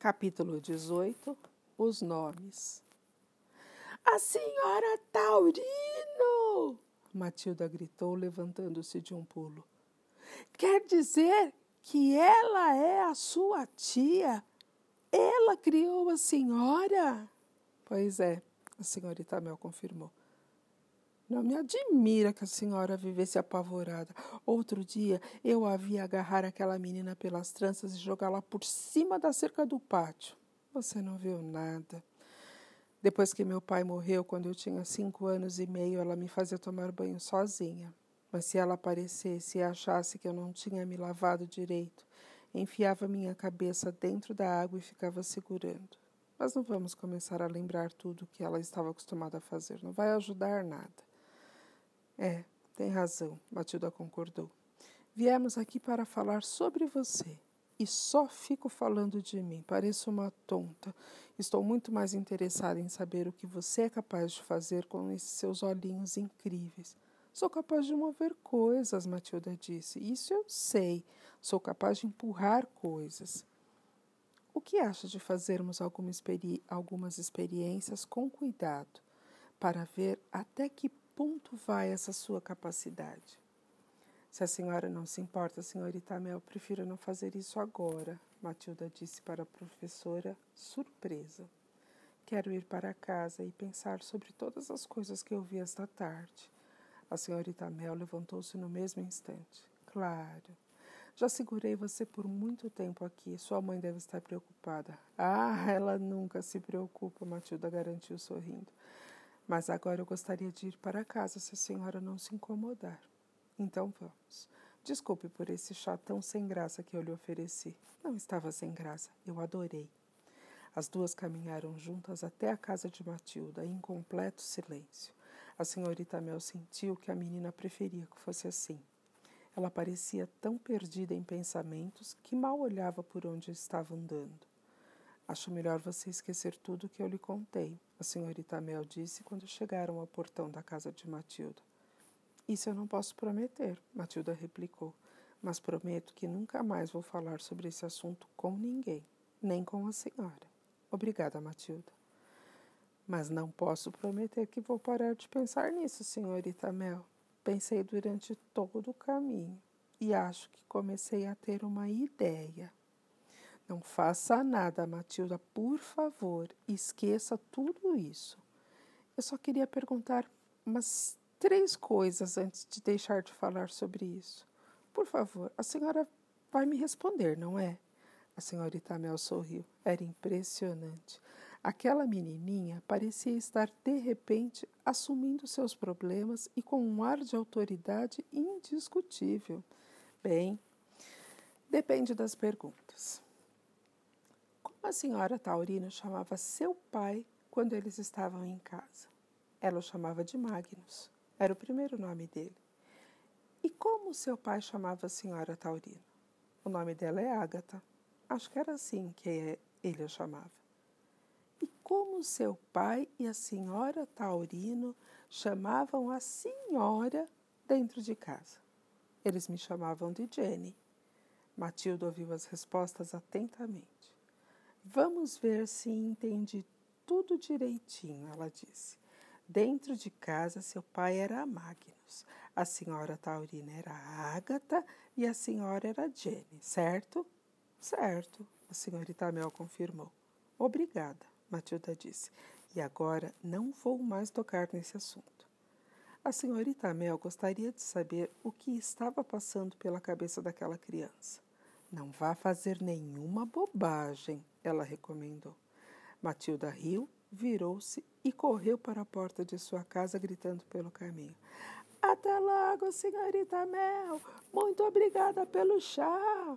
Capítulo 18 Os nomes. A senhora Taurino! Matilda gritou, levantando-se de um pulo. Quer dizer que ela é a sua tia? Ela criou a senhora? Pois é, a senhorita Mel confirmou. Não me admira que a senhora vivesse apavorada. Outro dia eu a vi agarrar aquela menina pelas tranças e jogá-la por cima da cerca do pátio. Você não viu nada. Depois que meu pai morreu, quando eu tinha cinco anos e meio, ela me fazia tomar banho sozinha. Mas se ela aparecesse e achasse que eu não tinha me lavado direito, enfiava minha cabeça dentro da água e ficava segurando. Mas não vamos começar a lembrar tudo que ela estava acostumada a fazer. Não vai ajudar nada. É, tem razão, Matilda concordou. Viemos aqui para falar sobre você. E só fico falando de mim. Pareço uma tonta. Estou muito mais interessada em saber o que você é capaz de fazer com esses seus olhinhos incríveis. Sou capaz de mover coisas, Matilda disse. Isso eu sei. Sou capaz de empurrar coisas. O que acha de fazermos alguma experi algumas experiências com cuidado, para ver até que ponto vai essa sua capacidade? Se a senhora não se importa, senhorita Mel, prefiro não fazer isso agora, Matilda disse para a professora, surpresa. Quero ir para casa e pensar sobre todas as coisas que eu vi esta tarde. A senhorita Mel levantou-se no mesmo instante. Claro. Já segurei você por muito tempo aqui. Sua mãe deve estar preocupada. Ah, ela nunca se preocupa, Matilda garantiu sorrindo. Mas agora eu gostaria de ir para casa se a senhora não se incomodar. Então vamos. Desculpe por esse chá tão sem graça que eu lhe ofereci. Não estava sem graça, eu adorei. As duas caminharam juntas até a casa de Matilda, em completo silêncio. A senhorita Mel sentiu que a menina preferia que fosse assim. Ela parecia tão perdida em pensamentos que mal olhava por onde estava andando. Acho melhor você esquecer tudo o que eu lhe contei, a senhorita Mel disse quando chegaram ao portão da casa de Matilda. Isso eu não posso prometer, Matilda replicou, mas prometo que nunca mais vou falar sobre esse assunto com ninguém, nem com a senhora. Obrigada, Matilda. Mas não posso prometer que vou parar de pensar nisso, senhorita Mel. Pensei durante todo o caminho e acho que comecei a ter uma ideia. Não faça nada, Matilda, por favor. Esqueça tudo isso. Eu só queria perguntar umas três coisas antes de deixar de falar sobre isso. Por favor, a senhora vai me responder, não é? A senhorita Mel sorriu. Era impressionante. Aquela menininha parecia estar de repente assumindo seus problemas e com um ar de autoridade indiscutível. Bem, depende das perguntas. A senhora Taurina chamava seu pai quando eles estavam em casa. Ela o chamava de Magnus. Era o primeiro nome dele. E como seu pai chamava a senhora Taurina? O nome dela é Ágata. Acho que era assim que ele a chamava. E como seu pai e a senhora Taurino chamavam a senhora dentro de casa? Eles me chamavam de Jenny. Matilda ouviu as respostas atentamente. Vamos ver se entendi tudo direitinho, ela disse. Dentro de casa, seu pai era Magnus, a senhora Taurina era Ágata e a senhora era Jenny, certo? Certo, a senhorita Mel confirmou. Obrigada, Matilda disse. E agora não vou mais tocar nesse assunto. A senhorita Mel gostaria de saber o que estava passando pela cabeça daquela criança. Não vá fazer nenhuma bobagem, ela recomendou. Matilda riu, virou-se e correu para a porta de sua casa, gritando pelo caminho. Até logo, senhorita Mel! Muito obrigada pelo chá!